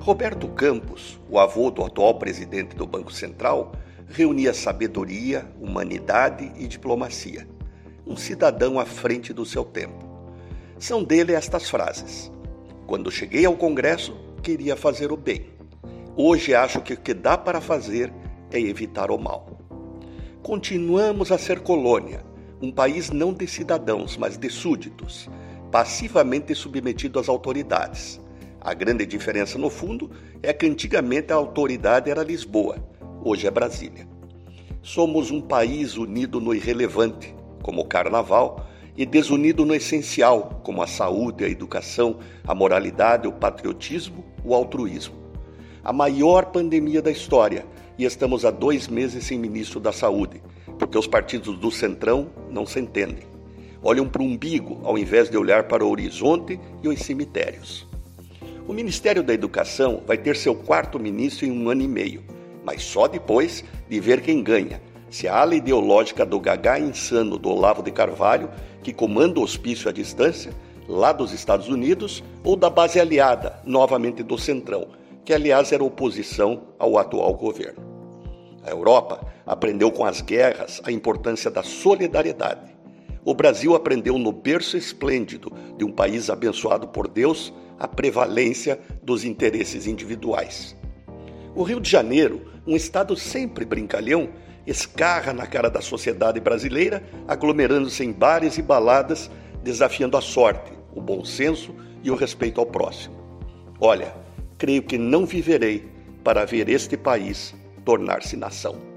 Roberto Campos, o avô do atual presidente do Banco Central, reunia sabedoria, humanidade e diplomacia. Um cidadão à frente do seu tempo. São dele estas frases: Quando cheguei ao Congresso, queria fazer o bem. Hoje acho que o que dá para fazer é evitar o mal. Continuamos a ser colônia, um país não de cidadãos, mas de súditos, passivamente submetido às autoridades. A grande diferença, no fundo, é que antigamente a autoridade era Lisboa, hoje é Brasília. Somos um país unido no irrelevante, como o carnaval, e desunido no essencial, como a saúde, a educação, a moralidade, o patriotismo, o altruísmo. A maior pandemia da história, e estamos há dois meses sem ministro da Saúde, porque os partidos do Centrão não se entendem. Olham para o umbigo ao invés de olhar para o horizonte e os cemitérios. O Ministério da Educação vai ter seu quarto ministro em um ano e meio, mas só depois de ver quem ganha. Se a ala ideológica do gagá insano do Olavo de Carvalho, que comanda o hospício à distância, lá dos Estados Unidos, ou da base aliada, novamente do Centrão, que aliás era oposição ao atual governo. A Europa aprendeu com as guerras a importância da solidariedade. O Brasil aprendeu no berço esplêndido de um país abençoado por Deus a prevalência dos interesses individuais. O Rio de Janeiro, um estado sempre brincalhão, escarra na cara da sociedade brasileira, aglomerando-se em bares e baladas, desafiando a sorte, o bom senso e o respeito ao próximo. Olha, creio que não viverei para ver este país tornar-se nação.